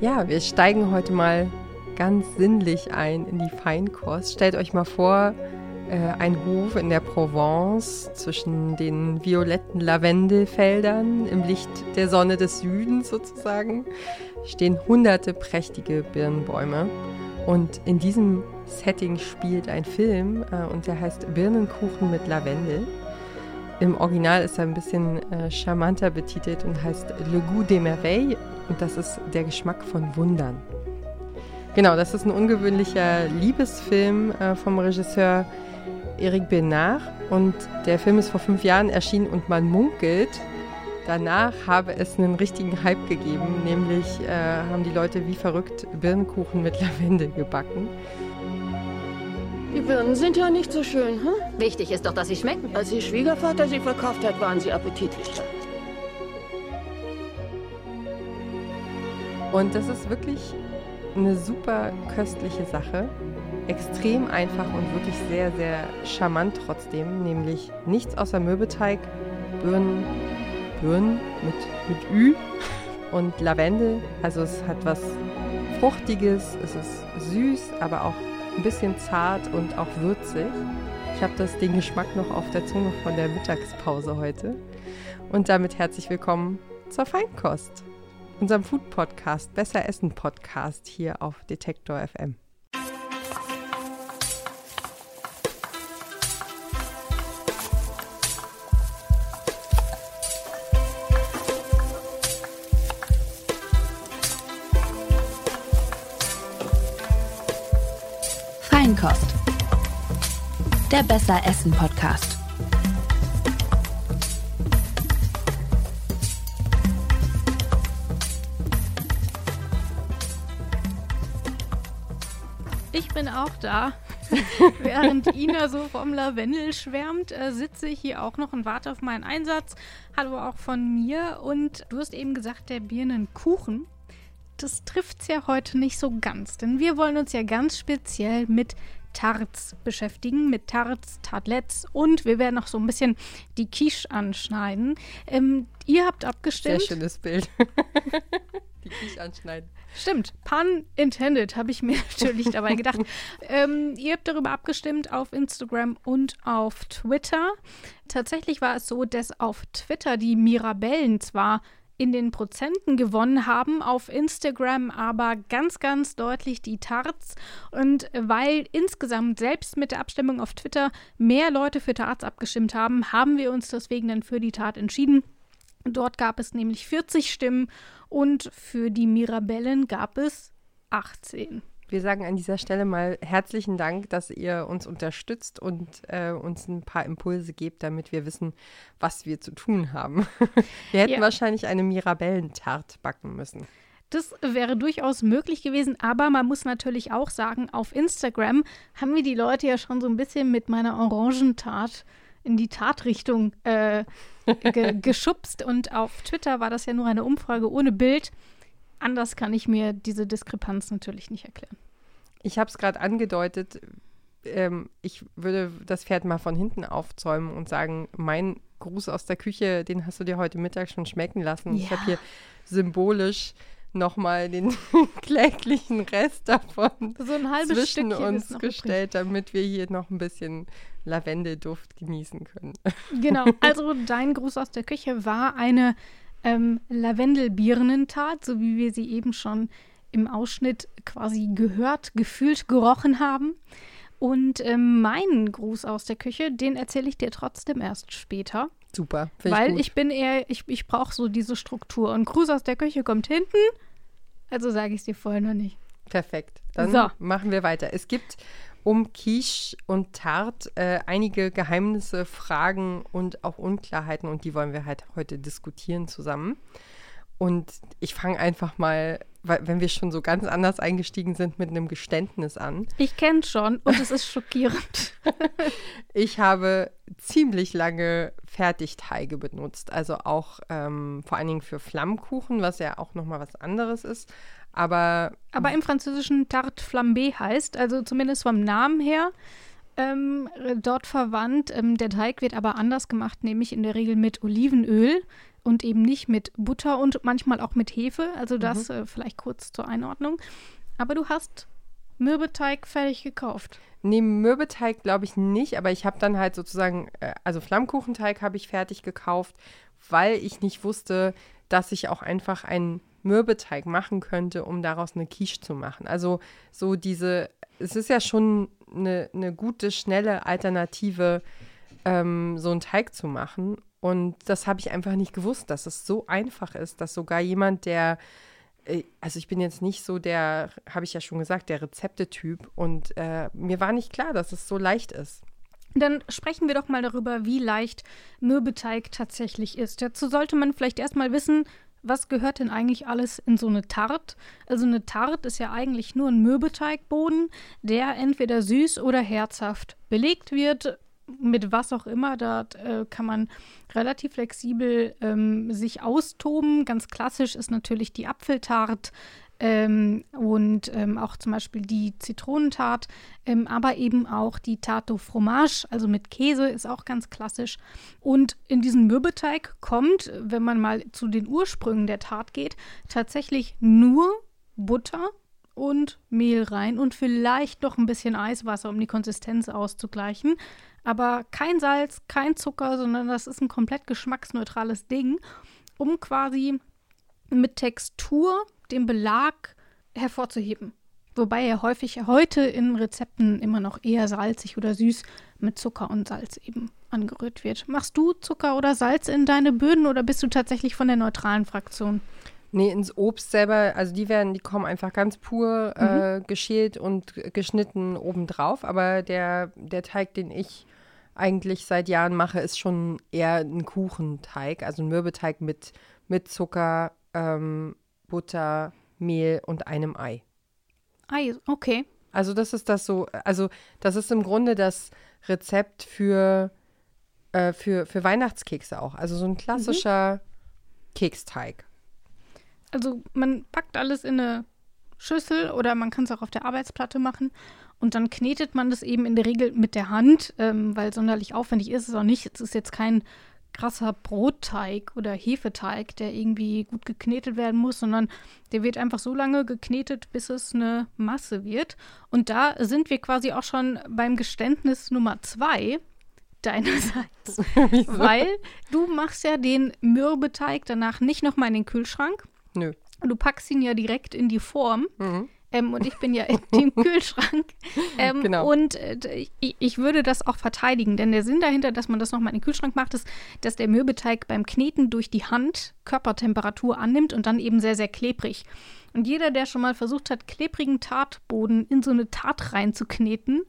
Ja, wir steigen heute mal ganz sinnlich ein in die Feinkost. Stellt euch mal vor, äh, ein Hof in der Provence zwischen den violetten Lavendelfeldern im Licht der Sonne des Südens sozusagen stehen hunderte prächtige Birnenbäume. Und in diesem Setting spielt ein Film äh, und der heißt Birnenkuchen mit Lavendel. Im Original ist er ein bisschen äh, charmanter betitelt und heißt Le Goût des Merveilles und das ist der Geschmack von Wundern. Genau, das ist ein ungewöhnlicher Liebesfilm äh, vom Regisseur Eric Benard und der Film ist vor fünf Jahren erschienen und man munkelt, danach habe es einen richtigen Hype gegeben, nämlich äh, haben die Leute wie verrückt Birnenkuchen mit Lavendel gebacken. Die Birnen sind ja nicht so schön, hm? Wichtig ist doch, dass sie schmecken. Als Ihr Schwiegervater sie verkauft hat, waren sie appetitlicher. Und das ist wirklich eine super köstliche Sache. Extrem einfach und wirklich sehr, sehr charmant trotzdem. Nämlich nichts außer Mürbeteig, Birnen, Birnen mit, mit Ü und Lavendel. Also es hat was Fruchtiges, es ist süß, aber auch ein bisschen zart und auch würzig. Ich habe das den Geschmack noch auf der Zunge von der Mittagspause heute. Und damit herzlich willkommen zur Feinkost, unserem Food Podcast, Besser Essen Podcast hier auf Detektor FM. Feinkost. Der Besser Essen Podcast. Ich bin auch da. Während Ina so vom Lavendel schwärmt, äh, sitze ich hier auch noch und warte auf meinen Einsatz. Hallo auch von mir. Und du hast eben gesagt, der Birnenkuchen. Das trifft es ja heute nicht so ganz, denn wir wollen uns ja ganz speziell mit Tarts beschäftigen, mit Tarts, Tartlets und wir werden noch so ein bisschen die Quiche anschneiden. Ähm, ihr habt abgestimmt. Sehr schönes Bild. die Quiche anschneiden. Stimmt, pun intended, habe ich mir natürlich dabei gedacht. ähm, ihr habt darüber abgestimmt auf Instagram und auf Twitter. Tatsächlich war es so, dass auf Twitter die Mirabellen zwar in den Prozenten gewonnen haben, auf Instagram aber ganz, ganz deutlich die Tarts. Und weil insgesamt selbst mit der Abstimmung auf Twitter mehr Leute für Tarts abgestimmt haben, haben wir uns deswegen dann für die Tart entschieden. Dort gab es nämlich 40 Stimmen und für die Mirabellen gab es 18. Wir sagen an dieser Stelle mal herzlichen Dank, dass ihr uns unterstützt und äh, uns ein paar Impulse gebt, damit wir wissen, was wir zu tun haben. wir hätten Ja. wahrscheinlich eine Mirabellentart backen müssen. Das wäre durchaus möglich gewesen, aber man muss natürlich auch sagen, auf Instagram haben wir die Leute ja schon so ein bisschen mit meiner Orangentat in die Tatrichtung äh, ge geschubst und auf Twitter war das ja nur eine Umfrage ohne Bild. Anders kann ich mir diese Diskrepanz natürlich nicht erklären. Ich habe es gerade angedeutet, ähm, ich würde das Pferd mal von hinten aufzäumen und sagen, mein Gruß aus der Küche, den hast du dir heute Mittag schon schmecken lassen. Ich Ja. habe hier symbolisch nochmal den kläglichen Rest davon So ein halbes zwischen Stückchen uns gestellt, damit wir hier noch ein bisschen Lavendelduft genießen können. Genau, also dein Gruß aus der Küche war eine ähm, Lavendelbirnentat, so wie wir sie eben schon im Ausschnitt quasi gehört, gefühlt, gerochen haben. Und ähm, meinen Gruß aus der Küche, den erzähle ich dir trotzdem erst später. Super. weil gut. ich, bin eher, ich, ich brauche so diese Struktur. Und Gruß aus der Küche kommt hinten. Also sage ich es dir vorher noch nicht. Perfekt. Dann So. machen wir weiter. Es gibt um Quiche und Tart äh, einige Geheimnisse, Fragen und auch Unklarheiten und die wollen wir halt heute diskutieren zusammen. Und ich fange einfach mal, wenn wir schon so ganz anders eingestiegen sind, mit einem Geständnis an. Ich kenne schon und es ist schockierend. Ich habe ziemlich lange Fertigteige benutzt, also auch ähm, vor allen Dingen für Flammkuchen, was ja auch nochmal was anderes ist. Aber Aber im Französischen Tarte Flambé heißt, also zumindest vom Namen her, ähm, dort verwandt. Ähm, der Teig wird aber anders gemacht, nämlich in der Regel mit Olivenöl und eben nicht mit Butter und manchmal auch mit Hefe. Also das mhm. äh, vielleicht kurz zur Einordnung. Aber du hast Mürbeteig fertig gekauft. Nee, Mürbeteig glaube ich nicht, aber ich habe dann halt sozusagen, äh, also Flammkuchenteig habe ich fertig gekauft, weil ich nicht wusste, dass ich auch einfach einen Mürbeteig machen könnte, um daraus eine Quiche zu machen. Also so diese, es ist ja schon eine, eine gute, schnelle Alternative, ähm, so einen Teig zu machen. Und das habe ich einfach nicht gewusst, dass es so einfach ist, dass sogar jemand, der äh, also ich bin jetzt nicht so der, habe ich ja schon gesagt, der Rezeptetyp und äh, mir war nicht klar, dass es so leicht ist. Dann sprechen wir doch mal darüber, wie leicht Mürbeteig tatsächlich ist. Dazu sollte man vielleicht erstmal wissen, was gehört denn eigentlich alles in so eine Tarte? Also eine Tarte ist ja eigentlich nur ein Mürbeteigboden, der entweder süß oder herzhaft belegt wird mit was auch immer. Da äh, kann man relativ flexibel ähm, sich austoben. Ganz klassisch ist natürlich die Apfeltart. Ähm, und ähm, auch zum Beispiel die Zitronentart, ähm, aber eben auch die Tarte Fromage, also mit Käse, ist auch ganz klassisch. Und in diesen Mürbeteig kommt, wenn man mal zu den Ursprüngen der Tart geht, tatsächlich nur Butter und Mehl rein und vielleicht noch ein bisschen Eiswasser, um die Konsistenz auszugleichen. Aber kein Salz, kein Zucker, sondern das ist ein komplett geschmacksneutrales Ding, um quasi mit Textur den Belag hervorzuheben. Wobei er häufig heute in Rezepten immer noch eher salzig oder süß mit Zucker und Salz eben angerührt wird. Machst du Zucker oder Salz in deine Böden oder bist du tatsächlich von der neutralen Fraktion? Nee, ins Obst selber, also die werden, die kommen einfach ganz pur äh, mhm. geschält und geschnitten obendrauf. Aber der, der Teig, den ich eigentlich seit Jahren mache, ist schon eher ein Kuchenteig, also ein Mürbeteig mit, mit Zucker, ähm, Butter, Mehl und einem Ei. Ei, okay. Also das ist das so, also das ist im Grunde das Rezept für, äh, für, für Weihnachtskekse auch. Also so ein klassischer mhm. Keksteig. Also man packt alles in eine Schüssel oder man kann es auch auf der Arbeitsplatte machen und dann knetet man das eben in der Regel mit der Hand, ähm, weil sonderlich aufwendig ist es auch nicht. Es ist jetzt kein krasser Brotteig oder Hefeteig, der irgendwie gut geknetet werden muss, sondern der wird einfach so lange geknetet, bis es eine Masse wird. Und da sind wir quasi auch schon beim Geständnis Nummer zwei deinerseits. weil du machst ja den Mürbeteig danach nicht nochmal in den Kühlschrank. Nö. Du packst ihn ja direkt in die Form. Mhm. Ähm, und ich bin ja in dem Kühlschrank. Ähm, genau. Und äh, ich, ich, würde das auch verteidigen, denn der Sinn dahinter, dass man das nochmal in den Kühlschrank macht, ist, dass der Mürbeteig beim Kneten durch die Hand Körpertemperatur annimmt und dann eben sehr, sehr klebrig. Und jeder, der schon mal versucht hat, klebrigen Tartboden in so eine Tart reinzukneten,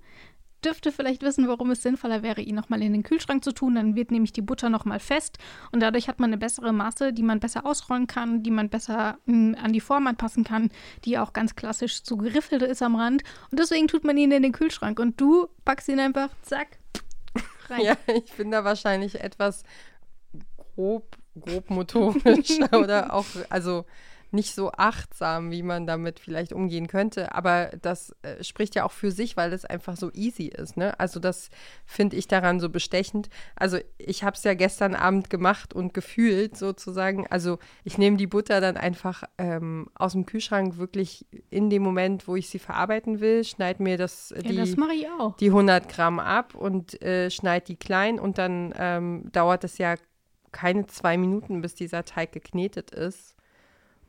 dürfte vielleicht wissen, warum es sinnvoller wäre, ihn nochmal in den Kühlschrank zu tun. Dann wird nämlich die Butter nochmal fest und dadurch hat man eine bessere Masse, die man besser ausrollen kann, die man besser mh, hm, an die Form anpassen kann, die auch ganz klassisch so geriffelt ist am Rand. Und deswegen tut man ihn in den Kühlschrank und du packst ihn einfach, zack, rein. Ja, ich bin da wahrscheinlich etwas grob, grob motorisch oder auch, also nicht so achtsam, wie man damit vielleicht umgehen könnte. Aber das äh, spricht ja auch für sich, weil es einfach so easy ist. Ne? Also das finde ich daran so bestechend. Also ich habe es ja gestern Abend gemacht und gefühlt sozusagen. Also ich nehme die Butter dann einfach ähm, aus dem Kühlschrank wirklich in dem Moment, wo ich sie verarbeiten will, schneide mir das, ja, die, das die 100 Gramm ab und äh, schneide die klein und dann ähm, dauert es ja keine zwei Minuten, bis dieser Teig geknetet ist.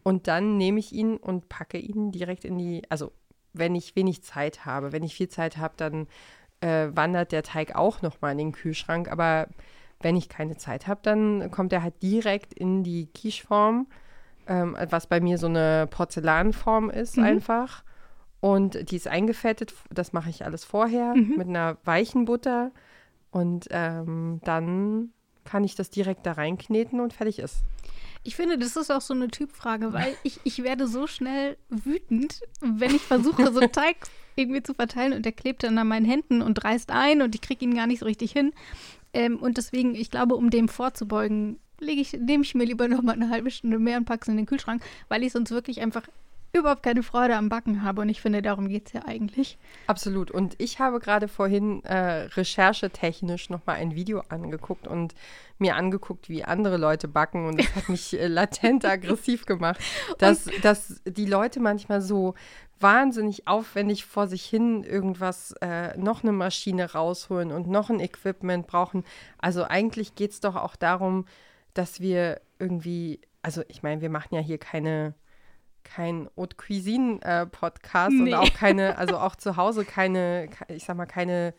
Und dann nehme ich ihn und packe ihn direkt in die, also wenn ich wenig Zeit habe. Wenn ich viel Zeit habe, dann äh, wandert der Teig auch nochmal in den Kühlschrank. Aber wenn ich keine Zeit habe, dann kommt er halt direkt in die Quicheform, ähm, was bei mir so eine Porzellanform ist mhm. einfach. Und die ist eingefettet, das mache ich alles vorher mhm. mit einer weichen Butter. Und ähm, dann kann ich das direkt da reinkneten und fertig ist. Ich finde, das ist auch so eine Typfrage, weil ich, ich werde so schnell wütend, wenn ich versuche, so einen Teig irgendwie zu verteilen und der klebt dann an meinen Händen und reißt ein und ich kriege ihn gar nicht so richtig hin. Ähm, und deswegen, ich glaube, um dem vorzubeugen, ich, nehme ich mir lieber noch mal eine halbe Stunde mehr und packe es in den Kühlschrank, weil ich sonst wirklich einfach überhaupt keine Freude am Backen habe. Und ich finde, darum geht es ja eigentlich. Absolut. Und ich habe gerade vorhin äh, recherchetechnisch nochmal ein Video angeguckt und mir angeguckt, wie andere Leute backen. Und das hat mich äh, latent aggressiv gemacht, dass, dass die Leute manchmal so wahnsinnig aufwendig vor sich hin irgendwas, äh, noch eine Maschine rausholen und noch ein Equipment brauchen. Also eigentlich geht es doch auch darum, dass wir irgendwie, also ich meine, wir machen ja hier keine kein Haute Cuisine äh, Podcast nee. und auch keine, also auch zu Hause keine, ich sag mal, keine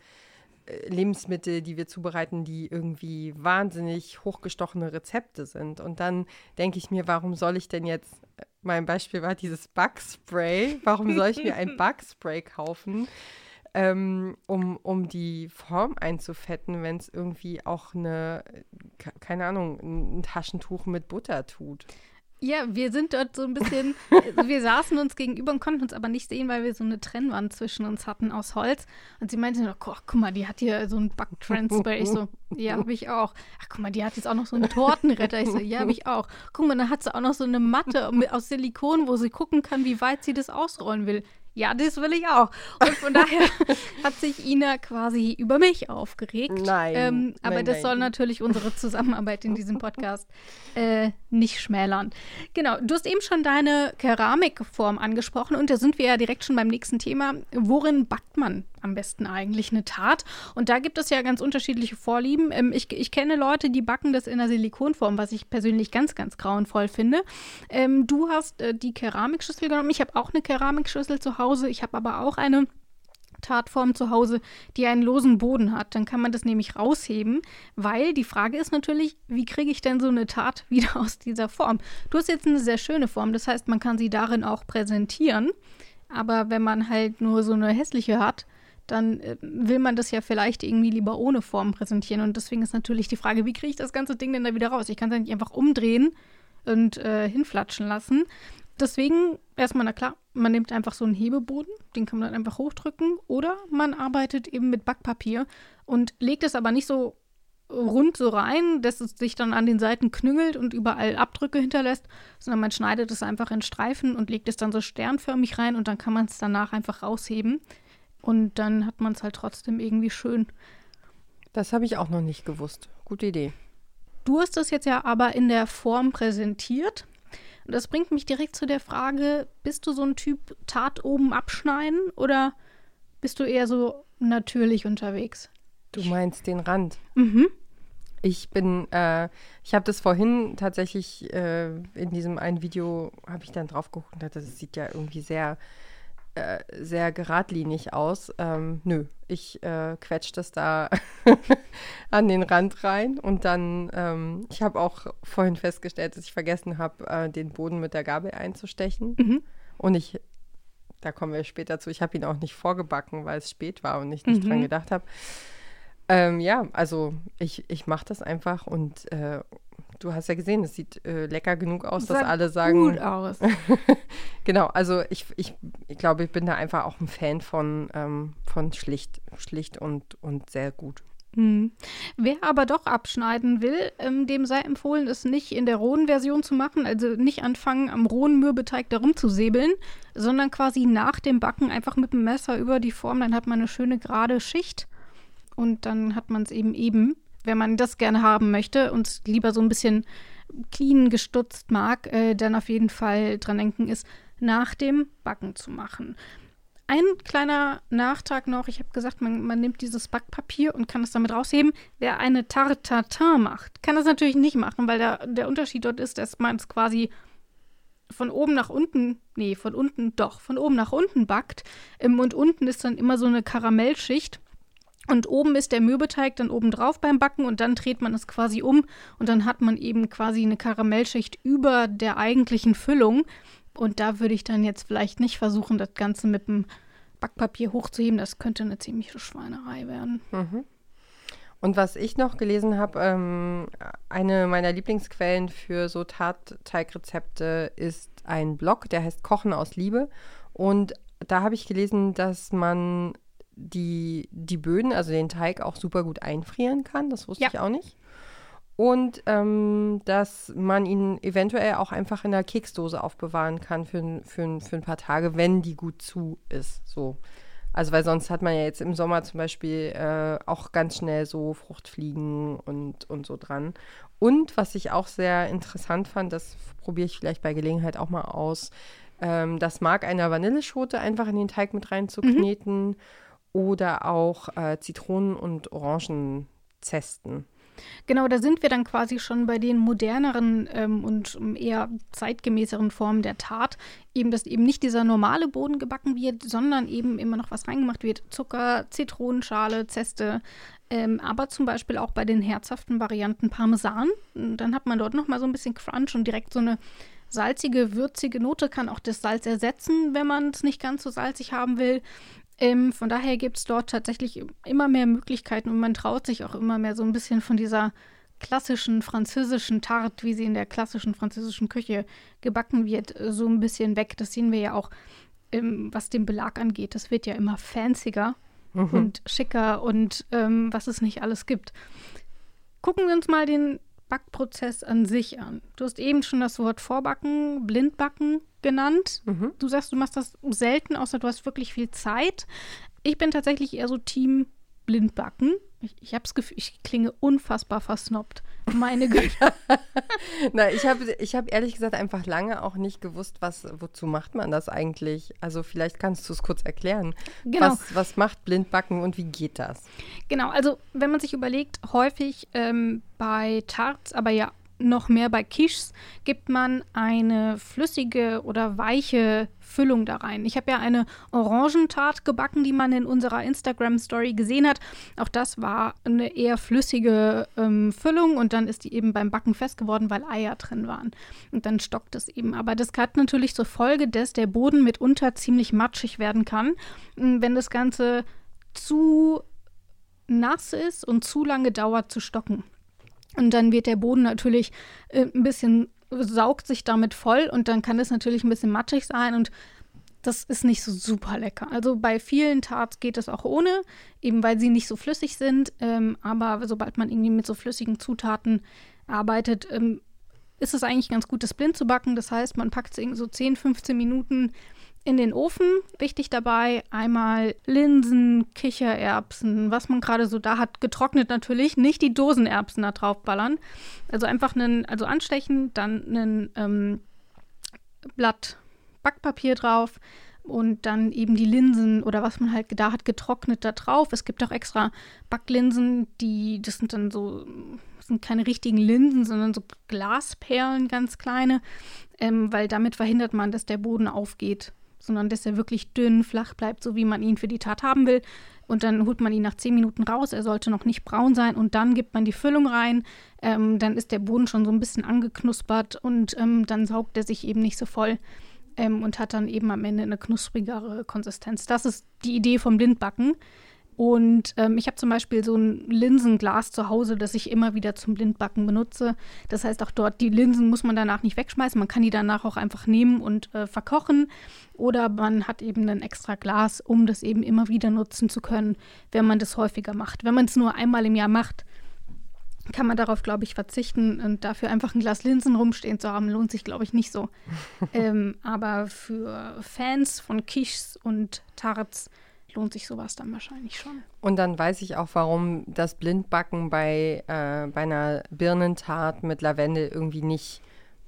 äh, Lebensmittel, die wir zubereiten, die irgendwie wahnsinnig hochgestochene Rezepte sind. Und dann denke ich mir, warum soll ich denn jetzt, äh, mein Beispiel war dieses Backspray, warum soll ich mir ein Backspray kaufen? Ähm, um, um die Form einzufetten, wenn es irgendwie auch eine, keine Ahnung, ein Taschentuch mit Butter tut. Ja, wir sind dort so ein bisschen, wir saßen uns gegenüber und konnten uns aber nicht sehen, weil wir so eine Trennwand zwischen uns hatten aus Holz. Und sie meinte noch, oh, guck mal, die hat hier so ein Backtransfer. Ich so, ja, habe ich auch. Ach, guck mal, die hat jetzt auch noch so einen Tortenretter. Ich so, ja, habe ich auch. Guck mal, dann hat sie auch noch so eine Matte aus Silikon, wo sie gucken kann, wie weit sie das ausrollen will ja, das will ich auch. Und von daher hat sich Ina quasi über mich aufgeregt. Nein. Ähm, aber nein, das nein. soll natürlich unsere Zusammenarbeit in diesem Podcast äh, nicht schmälern. Genau, du hast eben schon deine Keramikform angesprochen und da sind wir ja direkt schon beim nächsten Thema. Worin backt man am besten eigentlich eine Tat? Und da gibt es ja ganz unterschiedliche Vorlieben. Ähm, ich, ich kenne Leute, die backen das in der Silikonform, was ich persönlich ganz, ganz grauenvoll finde. Ähm, du hast äh, die Keramikschüssel genommen. Ich habe auch eine Keramikschüssel zu Hause. Ich habe aber auch eine Tatform zu Hause, die einen losen Boden hat. Dann kann man das nämlich rausheben, weil die Frage ist natürlich, wie kriege ich denn so eine Tat wieder aus dieser Form? Du hast jetzt eine sehr schöne Form, das heißt, man kann sie darin auch präsentieren. Aber wenn man halt nur so eine hässliche hat, dann äh, will man das ja vielleicht irgendwie lieber ohne Form präsentieren. Und deswegen ist natürlich die Frage, wie kriege ich das ganze Ding denn da wieder raus? Ich kann es ja nicht einfach umdrehen und äh, hinflatschen lassen. Deswegen erstmal, na klar, man nimmt einfach so einen Hebeboden, den kann man dann einfach hochdrücken oder man arbeitet eben mit Backpapier und legt es aber nicht so rund so rein, dass es sich dann an den Seiten knüngelt und überall Abdrücke hinterlässt, sondern man schneidet es einfach in Streifen und legt es dann so sternförmig rein und dann kann man es danach einfach rausheben und dann hat man es halt trotzdem irgendwie schön. Das habe ich auch noch nicht gewusst. Gute Idee. Du hast das jetzt ja aber in der Form präsentiert. Und das bringt mich direkt zu der Frage, bist du so ein Typ Tat oben abschneiden oder bist du eher so natürlich unterwegs? Du meinst den Rand. Mhm. Ich bin, äh, ich habe das vorhin tatsächlich äh, in diesem einen Video, habe ich dann drauf geguckt und dachte, das sieht ja irgendwie sehr, äh, sehr geradlinig aus. Ähm, nö, ich äh, quetsche das da an den Rand rein und dann, ähm, ich habe auch vorhin festgestellt, dass ich vergessen habe, äh, den Boden mit der Gabel einzustechen. Mhm. Und ich, da kommen wir später zu, ich habe ihn auch nicht vorgebacken, weil es spät war und ich nicht Mhm. dran gedacht habe. Ähm, ja, also ich, ich mache das einfach und äh, du hast ja gesehen, es sieht äh, lecker genug aus, dass Sah alle sagen. Gut aus. genau, also ich, ich, ich glaube, ich bin da einfach auch ein Fan von, ähm, von schlicht, schlicht und, und sehr gut. Hm. Wer aber doch abschneiden will, ähm, dem sei empfohlen, es nicht in der rohen Version zu machen, also nicht anfangen, am rohen Mürbeteig darum zu säbeln, sondern quasi nach dem Backen einfach mit dem Messer über die Form, dann hat man eine schöne gerade Schicht und dann hat man es eben eben, wenn man das gerne haben möchte und lieber so ein bisschen clean gestutzt mag, äh, dann auf jeden Fall dran denken ist, nach dem Backen zu machen. Ein kleiner Nachtrag noch. Ich habe gesagt, man, man nimmt dieses Backpapier und kann es damit rausheben. Wer eine Tarte Tatin macht, kann das natürlich nicht machen, weil der, der Unterschied dort ist, dass man es quasi von oben nach unten, nee, von unten doch, von oben nach unten backt. Ähm, und unten ist dann immer so eine Karamellschicht. Und oben ist der Mürbeteig dann oben drauf beim Backen und dann dreht man es quasi um und dann hat man eben quasi eine Karamellschicht über der eigentlichen Füllung. Und da würde ich dann jetzt vielleicht nicht versuchen, das Ganze mit dem Backpapier hochzuheben. Das könnte eine ziemliche Schweinerei werden. Mhm. Und was ich noch gelesen habe, ähm, eine meiner Lieblingsquellen für so Tatteigrezepte ist ein Blog, der heißt Kochen aus Liebe. Und da habe ich gelesen, dass man die, die Böden, also den Teig, auch super gut einfrieren kann. Das wusste Ja. ich auch nicht. und ähm, dass man ihn eventuell auch einfach in der Keksdose aufbewahren kann für, für, für ein paar Tage, wenn die gut zu ist. So. Also weil sonst hat man ja jetzt im Sommer zum Beispiel äh, auch ganz schnell so Fruchtfliegen und, und so dran. Und was ich auch sehr interessant fand, das probiere ich vielleicht bei Gelegenheit auch mal aus, ähm, das Mark einer Vanilleschote einfach in den Teig mit reinzukneten mhm. Oder auch äh, Zitronen- und Orangenzesten. Genau, da sind wir dann quasi schon bei den moderneren ähm, und eher zeitgemäßeren Formen der Tat. Eben, dass eben nicht dieser normale Boden gebacken wird, sondern eben immer noch was reingemacht wird. Zucker, Zitronenschale, Zeste, ähm, aber zum Beispiel auch bei den herzhaften Varianten Parmesan. Dann hat man dort nochmal so ein bisschen Crunch und direkt so eine salzige, würzige Note kann auch das Salz ersetzen, wenn man es nicht ganz so salzig haben will. Ähm, von daher gibt es dort tatsächlich immer mehr Möglichkeiten und man traut sich auch immer mehr so ein bisschen von dieser klassischen französischen Tarte, wie sie in der klassischen französischen Küche gebacken wird, so ein bisschen weg. Das sehen wir ja auch, ähm, was den Belag angeht. Das wird ja immer fancier mhm. und schicker und ähm, was es nicht alles gibt. Gucken wir uns mal den Backprozess an sich an. Du hast eben schon das Wort Vorbacken, Blindbacken genannt. Mhm. Du sagst, du machst das selten, außer du hast wirklich viel Zeit. Ich bin tatsächlich eher so Team Blindbacken. Ich, ich habe das Gefühl, ich klinge unfassbar versnobbt. Meine Güte. Na, ich habe ich hab ehrlich gesagt einfach lange auch nicht gewusst, was, wozu macht man das eigentlich? Also vielleicht kannst du es kurz erklären. Genau. Was, was macht Blindbacken und wie geht das? Genau, also wenn man sich überlegt, häufig ähm, bei Tarts, aber ja noch mehr bei Quiches gibt man eine flüssige oder weiche Füllung da rein. Ich habe ja eine Orangentart gebacken, die man in unserer Instagram-Story gesehen hat. Auch das war eine eher flüssige ähm, Füllung und dann ist die eben beim Backen fest geworden, weil Eier drin waren. Und dann stockt es eben. Aber das hat natürlich zur Folge, dass der Boden mitunter ziemlich matschig werden kann, wenn das Ganze zu nass ist und zu lange dauert zu stocken. Und dann wird der Boden natürlich äh, ein bisschen, saugt sich damit voll und dann kann es natürlich ein bisschen matschig sein und das ist nicht so super lecker. Also bei vielen Tarts geht es auch ohne, eben weil sie nicht so flüssig sind. Ähm, aber sobald man irgendwie mit so flüssigen Zutaten arbeitet, ähm, ist es eigentlich ganz gut, das blind zu backen. Das heißt, man packt es so 10, 15 Minuten in den Ofen. Wichtig dabei einmal Linsen, Kichererbsen, was man gerade so da hat, getrocknet natürlich, nicht die Dosenerbsen da drauf ballern. Also einfach einen, also anstechen, dann ein ähm, Blatt Backpapier drauf und dann eben die Linsen oder was man halt da hat, getrocknet da drauf. Es gibt auch extra Backlinsen, die, das sind dann so, das sind keine richtigen Linsen, sondern so Glasperlen, ganz kleine, ähm, weil damit verhindert man, dass der Boden aufgeht sondern dass er wirklich dünn, flach bleibt, so wie man ihn für die Tat haben will. Und dann holt man ihn nach zehn Minuten raus. Er sollte noch nicht braun sein. Und dann gibt man die Füllung rein. Ähm, dann ist der Boden schon so ein bisschen angeknuspert und ähm, dann saugt er sich eben nicht so voll ähm, und hat dann eben am Ende eine knusprigere Konsistenz. Das ist die Idee vom Blindbacken. Und ähm, ich habe zum Beispiel so ein Linsenglas zu Hause, das ich immer wieder zum Blindbacken benutze. Das heißt, auch dort, die Linsen muss man danach nicht wegschmeißen. Man kann die danach auch einfach nehmen und äh, verkochen. Oder man hat eben ein extra Glas, um das eben immer wieder nutzen zu können, wenn man das häufiger macht. Wenn man es nur einmal im Jahr macht, kann man darauf, glaube ich, verzichten und dafür einfach ein Glas Linsen rumstehen zu haben, lohnt sich, glaube ich, nicht so. ähm, aber für Fans von Quiches und Tarts lohnt sich sowas dann wahrscheinlich schon. Und dann weiß ich auch, warum das Blindbacken bei, äh, bei einer Birnentart mit Lavendel irgendwie nicht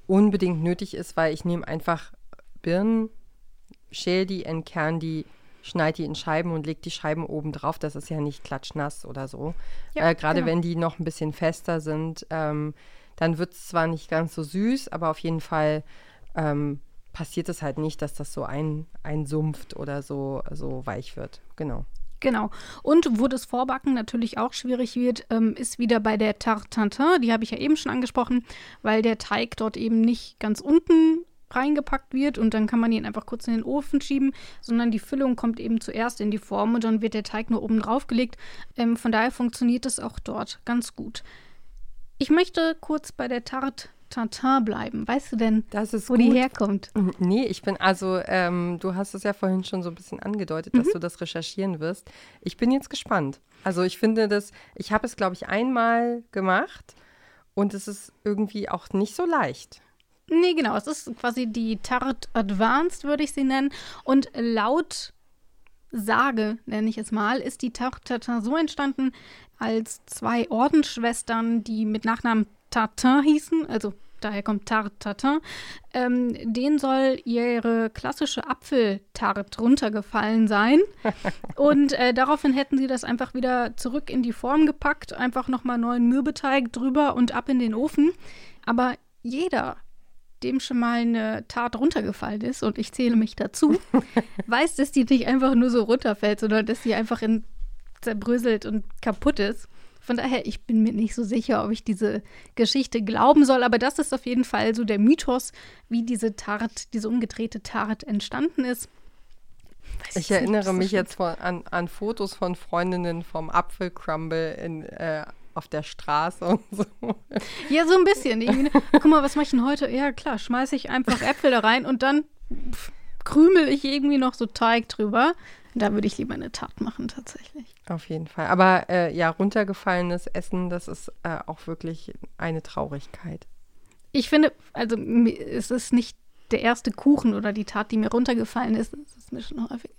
unbedingt nötig ist, weil ich nehme einfach Birnen, schäle die, entkern die, schneide die in Scheiben und lege die Scheiben oben drauf. Das ist ja nicht klatschnass oder so. Ja, äh, Gerade genau. wenn die noch ein bisschen fester sind, ähm, dann wird es zwar nicht ganz so süß, aber auf jeden Fall ähm, passiert es halt nicht, dass das so ein, einsumpft oder so, so weich wird. Genau. Genau. Und wo das Vorbacken natürlich auch schwierig wird, ähm, ist wieder bei der Tartantin. Die habe ich ja eben schon angesprochen, weil der Teig dort eben nicht ganz unten reingepackt wird und dann kann man ihn einfach kurz in den Ofen schieben, sondern die Füllung kommt eben zuerst in die Form und dann wird der Teig nur oben drauf gelegt. Ähm, von daher funktioniert es auch dort ganz gut. Ich möchte kurz bei der Tarte Tartin bleiben. Weißt du denn, wo gut. die herkommt? Mhm, nee, ich bin also, ähm, du hast es ja vorhin schon so ein bisschen angedeutet, dass mhm. du das recherchieren wirst. Ich bin jetzt gespannt. Also ich finde das, ich habe es, glaube ich, einmal gemacht Und es ist irgendwie auch nicht so leicht. Nee, genau. Es ist quasi die Tarte Advanced, würde ich sie nennen. Und laut Sage, nenne ich es mal, ist die Tarte Tatin so entstanden, als zwei Ordensschwestern, die mit Nachnamen Tartin hießen, also daher kommt Tarte Tatin, ähm, denen soll ihre klassische Apfeltarte runtergefallen sein. Und äh, daraufhin hätten sie das einfach wieder zurück in die Form gepackt, einfach nochmal neuen Mürbeteig drüber und ab in den Ofen. Aber jeder dem schon mal eine Tat runtergefallen ist, und ich zähle mich dazu, weiß, dass die nicht einfach nur so runterfällt, sondern dass sie einfach in, zerbröselt und kaputt ist. Von daher, ich bin mir nicht so sicher, ob ich diese Geschichte glauben soll, aber das ist auf jeden Fall so der Mythos, wie diese Tart, diese umgedrehte Tart entstanden ist. Weiß ich erinnere mich jetzt von, an, an Fotos von Freundinnen vom Apfelcrumble in äh, auf der Straße und so. Ja, so ein bisschen. Irgendwie. Guck mal, was mache ich denn heute? Ja, klar, schmeiße ich einfach Äpfel da rein und dann pff, krümel ich irgendwie noch so Teig drüber. Da würde ich lieber eine Tat machen, tatsächlich. Auf jeden Fall. Aber äh, ja, runtergefallenes Essen, das ist äh, auch wirklich eine Traurigkeit. Ich finde, also es ist nicht der erste Kuchen oder die Tat, die mir runtergefallen ist. Das ist mir schon häufig.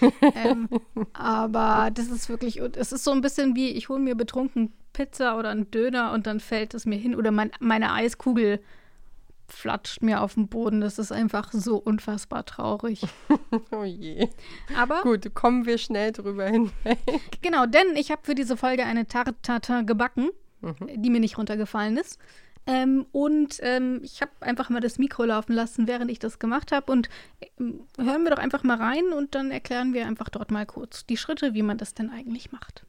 ähm, aber das ist wirklich, es ist so ein bisschen wie, ich hole mir betrunken Pizza oder einen Döner und dann fällt es mir hin oder mein, meine Eiskugel flatscht mir auf den Boden. Das ist einfach so unfassbar traurig. oh je. Aber gut, kommen wir schnell drüber hinweg. Genau, denn ich habe für diese Folge eine Tarte Tatin gebacken, mhm. die mir nicht runtergefallen ist. Ähm, und ähm, ich habe einfach mal das Mikro laufen lassen, während ich das gemacht habe. Und ähm, hören wir doch einfach mal rein und dann erklären wir einfach dort mal kurz die Schritte, wie man das denn eigentlich macht.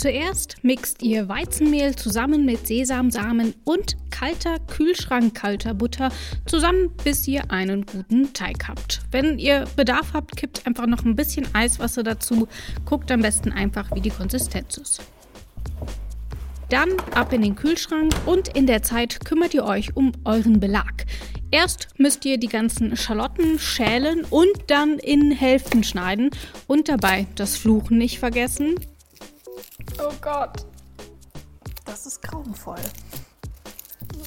Zuerst mixt ihr Weizenmehl zusammen mit Sesamsamen und kalter Kühlschrankkalter Butter zusammen, bis ihr einen guten Teig habt. Wenn ihr Bedarf habt, kippt einfach noch ein bisschen Eiswasser dazu. Guckt am besten einfach, wie die Konsistenz ist. Dann ab in den Kühlschrank und in der Zeit kümmert ihr euch um euren Belag. Erst müsst ihr die ganzen Schalotten schälen und dann in Hälften schneiden und dabei das Fluchen nicht vergessen. Oh Gott, das ist grauenvoll.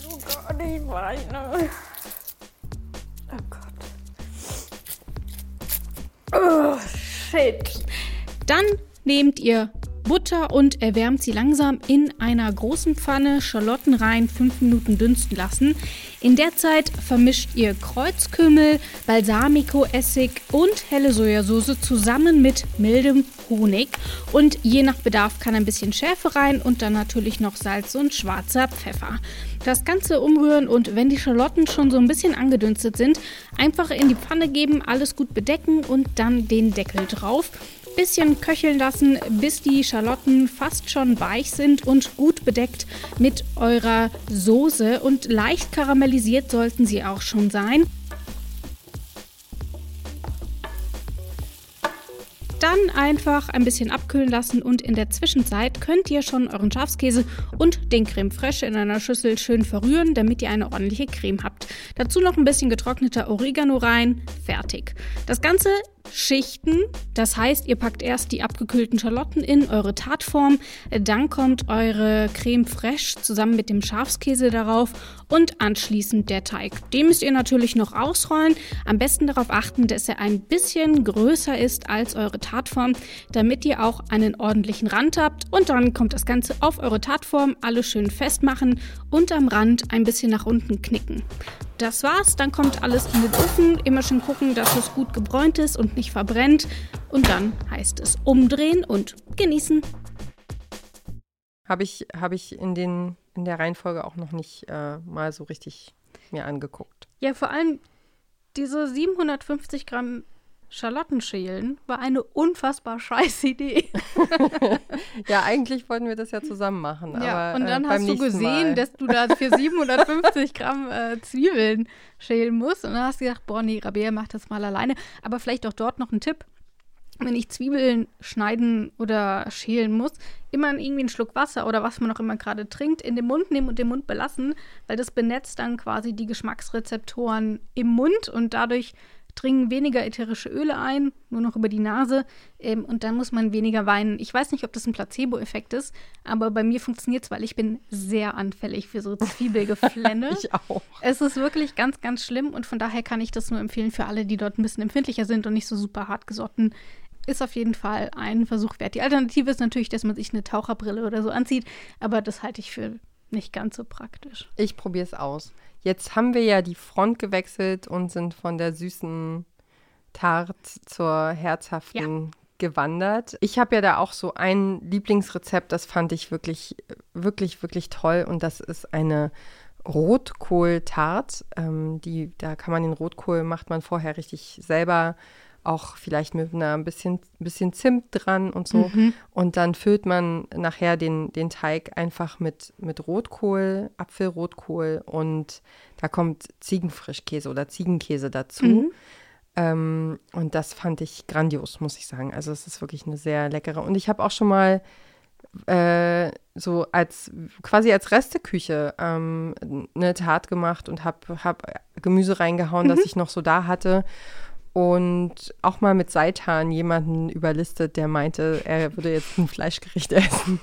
Oh Gott, ich weine. Oh Gott. Oh, shit. Dann nehmt ihr Butter und erwärmt sie langsam in einer großen Pfanne, Schalotten rein, 5 Minuten dünsten lassen. In der Zeit vermischt ihr Kreuzkümmel, Balsamico-Essig und helle Sojasauce zusammen mit mildem Honig. Und je nach Bedarf kann ein bisschen Schärfe rein und dann natürlich noch Salz und schwarzer Pfeffer. Das Ganze umrühren und wenn die Schalotten schon so ein bisschen angedünstet sind, einfach in die Pfanne geben, alles gut bedecken und dann den Deckel drauf bisschen köcheln lassen, bis die Schalotten fast schon weich sind und gut bedeckt mit eurer Soße und leicht karamellisiert sollten sie auch schon sein. Dann einfach ein bisschen abkühlen lassen und in der Zwischenzeit könnt ihr schon euren Schafskäse und den Creme fraiche in einer Schüssel schön verrühren, damit ihr eine ordentliche Creme habt. Dazu noch ein bisschen getrockneter Oregano rein, fertig. Das Ganze Schichten. Das heißt, ihr packt erst die abgekühlten Schalotten in eure Tatform, dann kommt eure Creme fraiche zusammen mit dem Schafskäse darauf und anschließend der Teig. Den müsst ihr natürlich noch ausrollen. Am besten darauf achten, dass er ein bisschen größer ist als eure Tatform, damit ihr auch einen ordentlichen Rand habt. Und dann kommt das Ganze auf eure Tatform, alles schön festmachen und am Rand ein bisschen nach unten knicken. Das war's, dann kommt alles in den Ofen. Immer schön gucken, dass es gut gebräunt ist und nicht verbrennt. Und dann heißt es umdrehen und genießen. Habe ich, hab ich in, den, in der Reihenfolge auch noch nicht äh, mal so richtig mir angeguckt. Ja, vor allem diese 750 Gramm Schalottenschälen war eine unfassbar scheiß Idee. ja, eigentlich wollten wir das ja zusammen machen. Ja, aber, und dann äh, hast du gesehen, Mal. dass du da für 750 Gramm äh, Zwiebeln schälen musst. Und dann hast du gedacht, boah, nee, Rabea macht das mal alleine. Aber vielleicht auch dort noch ein Tipp. Wenn ich Zwiebeln schneiden oder schälen muss, immer irgendwie einen Schluck Wasser oder was man auch immer gerade trinkt, in den Mund nehmen und den Mund belassen, weil das benetzt dann quasi die Geschmacksrezeptoren im Mund und dadurch dringen weniger ätherische Öle ein, nur noch über die Nase ähm, und dann muss man weniger weinen. Ich weiß nicht, ob das ein Placebo-Effekt ist, aber bei mir funktioniert es, weil ich bin sehr anfällig für so Zwiebelgeflenne. ich auch. Es ist wirklich ganz, ganz schlimm und von daher kann ich das nur empfehlen für alle, die dort ein bisschen empfindlicher sind und nicht so super hart gesotten. Ist auf jeden Fall ein Versuch wert. Die Alternative ist natürlich, dass man sich eine Taucherbrille oder so anzieht, aber das halte ich für nicht ganz so praktisch. Ich probiere es aus. Jetzt haben wir ja die Front gewechselt und sind von der süßen Tart zur herzhaften ja. gewandert. Ich habe ja da auch so ein Lieblingsrezept, das fand ich wirklich, wirklich, wirklich toll und das ist eine Rotkohl-Tart. Ähm, die, da kann man den Rotkohl, macht man vorher richtig selber auch vielleicht mit einer ein bisschen, bisschen Zimt dran und so. Mhm. Und dann füllt man nachher den, den Teig einfach mit, mit Rotkohl, Apfelrotkohl und da kommt Ziegenfrischkäse oder Ziegenkäse dazu. Mhm. Ähm, und das fand ich grandios, muss ich sagen. Also es ist wirklich eine sehr leckere. Und ich habe auch schon mal äh, so als quasi als Resteküche ähm, eine Tat gemacht und habe hab Gemüse reingehauen, mhm. das ich noch so da hatte und auch mal mit Seitan jemanden überlistet, der meinte, er würde jetzt ein Fleischgericht essen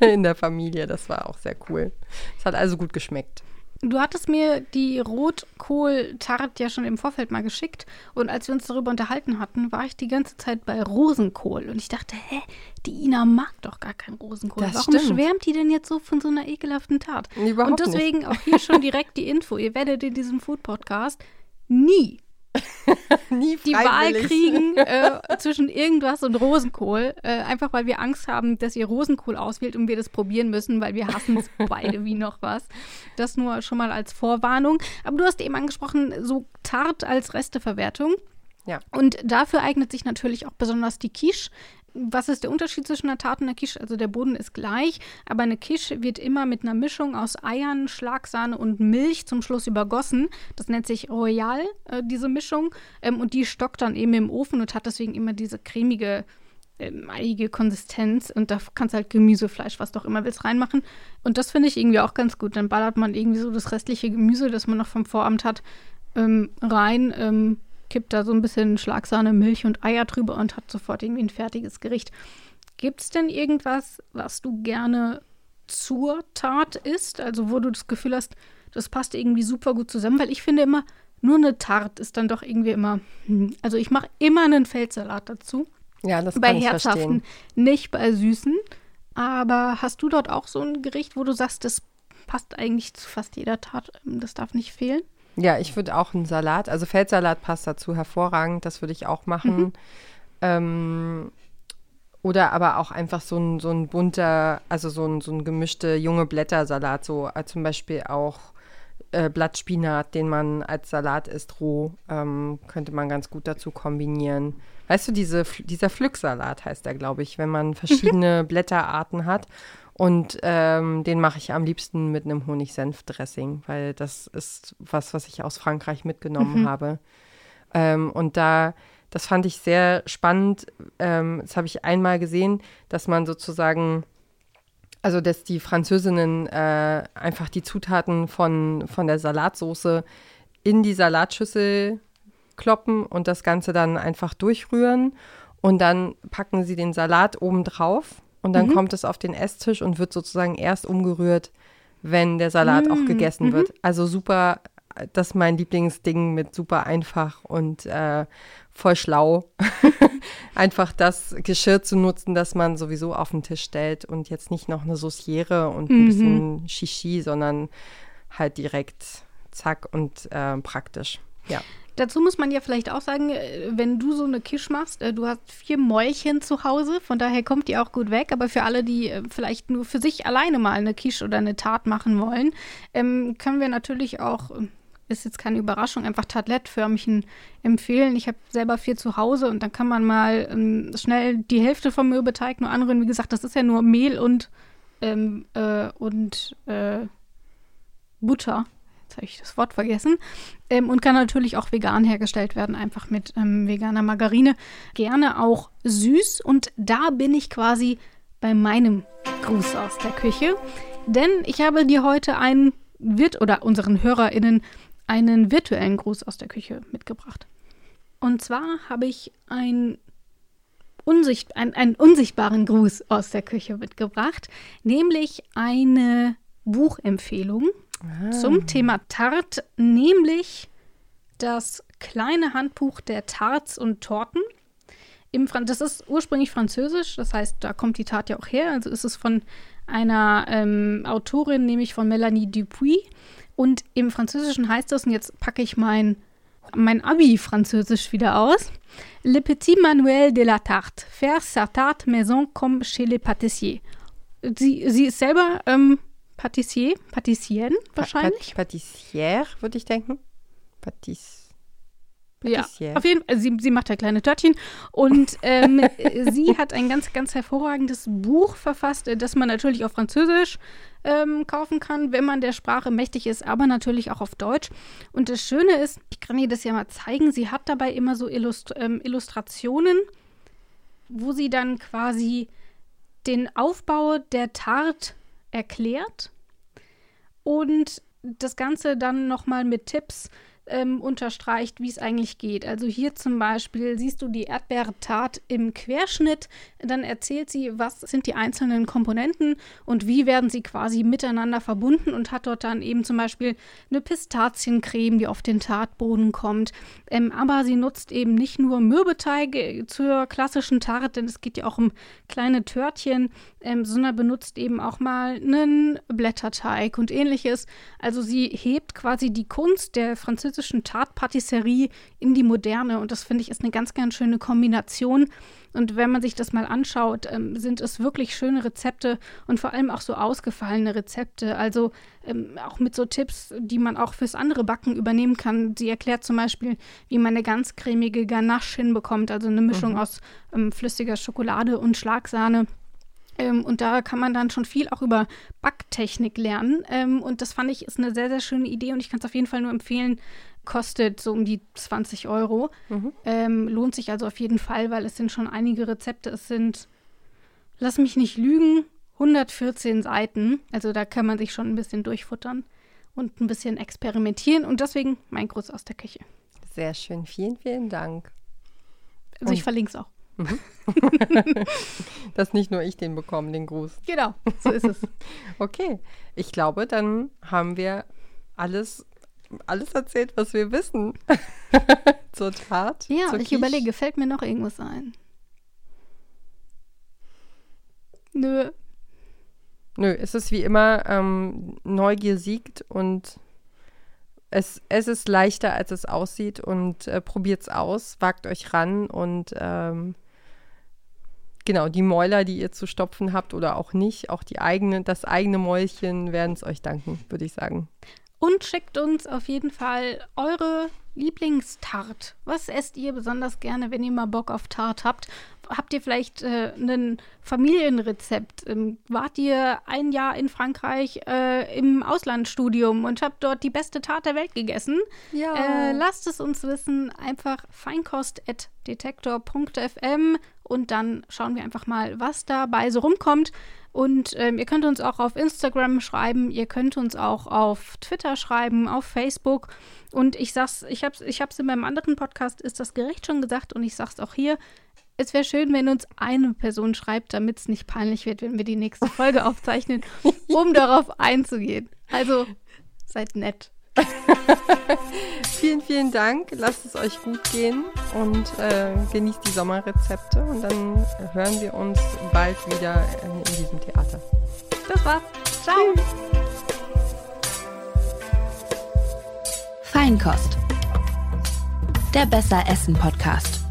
in der Familie. Das war auch sehr cool. Es hat also gut geschmeckt. Du hattest mir die Rotkohl-Tart ja schon im Vorfeld mal geschickt. Und als wir uns darüber unterhalten hatten, war ich die ganze Zeit bei Rosenkohl. Und ich dachte, hä, die Ina mag doch gar keinen Rosenkohl. Das Warum stimmt. schwärmt die denn jetzt so von so einer ekelhaften Tat? Überhaupt und deswegen nicht. auch hier schon direkt die Info. Ihr werdet in diesem Food-Podcast nie die Wahl kriegen äh, zwischen irgendwas und Rosenkohl, äh, einfach weil wir Angst haben, dass ihr Rosenkohl auswählt und wir das probieren müssen, weil wir hassen es beide wie noch was. Das nur schon mal als Vorwarnung. Aber du hast eben angesprochen, so tart als Resteverwertung. Ja. Und dafür eignet sich natürlich auch besonders die Quiche. Was ist der Unterschied zwischen einer Tarte und einer Quiche? Also der Boden ist gleich, aber eine Quiche wird immer mit einer Mischung aus Eiern, Schlagsahne und Milch zum Schluss übergossen. Das nennt sich Royal, äh, diese Mischung. Ähm, und die stockt dann eben im Ofen und hat deswegen immer diese cremige, ähm, eiige Konsistenz. Und da kannst du halt Gemüse, Fleisch, was doch immer willst, reinmachen. Und das finde ich irgendwie auch ganz gut. Dann ballert man irgendwie so das restliche Gemüse, das man noch vom Vorabend hat, ähm, rein ähm, kippt da so ein bisschen Schlagsahne, Milch und Eier drüber und hat sofort irgendwie ein fertiges Gericht. Gibt es denn irgendwas, was du gerne zur Tat isst? Also wo du das Gefühl hast, das passt irgendwie super gut zusammen? Weil ich finde immer, nur eine Tart ist dann doch irgendwie immer. Hm. Also ich mache immer einen Feldsalat dazu. Ja, das bei kann ich Herzhaften, verstehen. nicht bei Süßen. Aber hast du dort auch so ein Gericht, wo du sagst, das passt eigentlich zu fast jeder Tat, das darf nicht fehlen? Ja, ich würde auch einen Salat, also Feldsalat passt dazu hervorragend, das würde ich auch machen. Mhm. Ähm, oder aber auch einfach so ein, so ein bunter, also so ein, so ein gemischte junge Blättersalat, so äh, zum Beispiel auch äh, Blattspinat, den man als Salat isst, roh, ähm, könnte man ganz gut dazu kombinieren. Weißt du, diese, dieser Pflücksalat heißt der, glaube ich, wenn man verschiedene Blätterarten hat und ähm, den mache ich am liebsten mit einem Honig-Senf-Dressing, weil das ist was, was ich aus Frankreich mitgenommen mhm. habe. Ähm, und da, das fand ich sehr spannend. Ähm, das habe ich einmal gesehen, dass man sozusagen, also dass die Französinnen äh, einfach die Zutaten von, von der Salatsoße in die Salatschüssel kloppen und das Ganze dann einfach durchrühren. Und dann packen sie den Salat oben drauf und dann mhm. kommt es auf den Esstisch und wird sozusagen erst umgerührt, wenn der Salat mhm. auch gegessen mhm. wird. Also super, das ist mein Lieblingsding mit super einfach und äh, voll schlau. Einfach das Geschirr zu nutzen, das man sowieso auf den Tisch stellt und jetzt nicht noch eine Sauciere und ein mhm. bisschen Shishi, sondern halt direkt zack und äh, praktisch. Ja. Dazu muss man ja vielleicht auch sagen, äh, wenn du so eine Kisch machst, äh, du hast vier Mäulchen zu Hause, von daher kommt die auch gut weg. Aber für alle, die äh, vielleicht nur für sich alleine mal eine Kisch oder eine Tat machen wollen, ähm, können wir natürlich auch, ist jetzt keine Überraschung, einfach Tartlettförmchen empfehlen. Ich habe selber vier zu Hause und dann kann man mal ähm, schnell die Hälfte vom Mürbeteig nur anrühren. Wie gesagt, das ist ja nur Mehl und, ähm, äh, und äh, Butter jetzt habe ich das Wort vergessen, ähm, und kann natürlich auch vegan hergestellt werden, einfach mit ähm, veganer Margarine. Gerne auch süß und da bin ich quasi bei meinem Gruß aus der Küche, denn ich habe dir heute einen wird oder unseren HörerInnen einen virtuellen Gruß aus der Küche mitgebracht. Und zwar habe ich ein Unsicht, ein, einen unsichtbaren Gruß aus der Küche mitgebracht, nämlich eine Buchempfehlung ah. zum Thema Tart, nämlich das kleine Handbuch der Tarts und Torten. Im das ist ursprünglich französisch, das heißt, da kommt die Tat ja auch her. Also ist es von einer ähm, Autorin, nämlich von Melanie Dupuis. Und im Französischen heißt das, und jetzt packe ich mein, mein Abi-Französisch wieder aus. Le petit manuel de la tarte. Faire sa tarte maison comme chez les pâtissiers. Sie, sie ist selber ähm, Patissier, Patissienne wahrscheinlich. Patissière, würde ich denken. Patissier. Ja, auf jeden Fall. Sie, sie macht ja kleine Törtchen und ähm, sie hat ein ganz, ganz hervorragendes Buch verfasst, äh, das man natürlich auf Französisch ähm, kaufen kann, wenn man der Sprache mächtig ist, aber natürlich auch auf Deutsch. Und das Schöne ist, ich kann ihr das ja mal zeigen, sie hat dabei immer so Illust ähm, Illustrationen, wo sie dann quasi den Aufbau der Tart erklärt. Und das Ganze dann nochmal mit Tipps ähm, unterstreicht, wie es eigentlich geht. Also hier zum Beispiel siehst du die Erdbeertat im Querschnitt, dann erzählt sie, was sind die einzelnen Komponenten und wie werden sie quasi miteinander verbunden und hat dort dann eben zum Beispiel eine Pistaziencreme, die auf den Tartboden kommt. Ähm, aber sie nutzt eben nicht nur Mürbeteig zur klassischen Tart, denn es geht ja auch um kleine Törtchen, ähm, sondern benutzt eben auch mal einen Blätterteig und ähnliches. Also sie hebt quasi die Kunst der französischen französischen Tartpatisserie in die moderne. Und das finde ich ist eine ganz, ganz schöne Kombination. Und wenn man sich das mal anschaut, ähm, sind es wirklich schöne Rezepte und vor allem auch so ausgefallene Rezepte. Also ähm, auch mit so Tipps, die man auch fürs andere Backen übernehmen kann. Sie erklärt zum Beispiel, wie man eine ganz cremige Ganache hinbekommt, also eine Mischung mhm. aus ähm, flüssiger Schokolade und Schlagsahne. Ähm, und da kann man dann schon viel auch über Backtechnik lernen. Ähm, und das fand ich ist eine sehr, sehr schöne Idee und ich kann es auf jeden Fall nur empfehlen. Kostet so um die 20 Euro. Mhm. Ähm, lohnt sich also auf jeden Fall, weil es sind schon einige Rezepte. Es sind, lass mich nicht lügen, 114 Seiten. Also da kann man sich schon ein bisschen durchfuttern und ein bisschen experimentieren. Und deswegen mein Gruß aus der Küche. Sehr schön. Vielen, vielen Dank. Also und ich verlinke es auch. Mhm. Dass nicht nur ich den bekomme, den Gruß. Genau, so ist es. okay, ich glaube, dann haben wir alles, alles erzählt, was wir wissen zur Tat. Ja, zur ich Quiche. überlege, fällt mir noch irgendwas ein? Nö. Nö, es ist wie immer, ähm, Neugier siegt und es, es ist leichter, als es aussieht und äh, probiert es aus, wagt euch ran und ähm, genau, die Mäuler, die ihr zu stopfen habt oder auch nicht, auch die eigene, das eigene Mäulchen werden es euch danken, würde ich sagen. Und schickt uns auf jeden Fall eure Lieblingstart. Was esst ihr besonders gerne, wenn ihr mal Bock auf Tart habt? Habt ihr vielleicht äh, ein Familienrezept? Ähm, wart ihr ein Jahr in Frankreich äh, im Auslandsstudium und habt dort die beste Tart der Welt gegessen? Ja. Äh, lasst es uns wissen. Einfach feinkost.detektor.fm und dann schauen wir einfach mal, was dabei so rumkommt. Und ähm, ihr könnt uns auch auf Instagram schreiben, ihr könnt uns auch auf Twitter schreiben, auf Facebook. Und ich sag's, ich hab's, ich hab's in meinem anderen Podcast, ist das Gericht schon gesagt und ich sag's auch hier. Es wäre schön, wenn uns eine Person schreibt, damit es nicht peinlich wird, wenn wir die nächste Folge aufzeichnen, um darauf einzugehen. Also seid nett. vielen, vielen Dank. Lasst es euch gut gehen und äh, genießt die Sommerrezepte. Und dann hören wir uns bald wieder in diesem Theater. Das war's. Ciao. Feinkost. Der Besser Essen Podcast.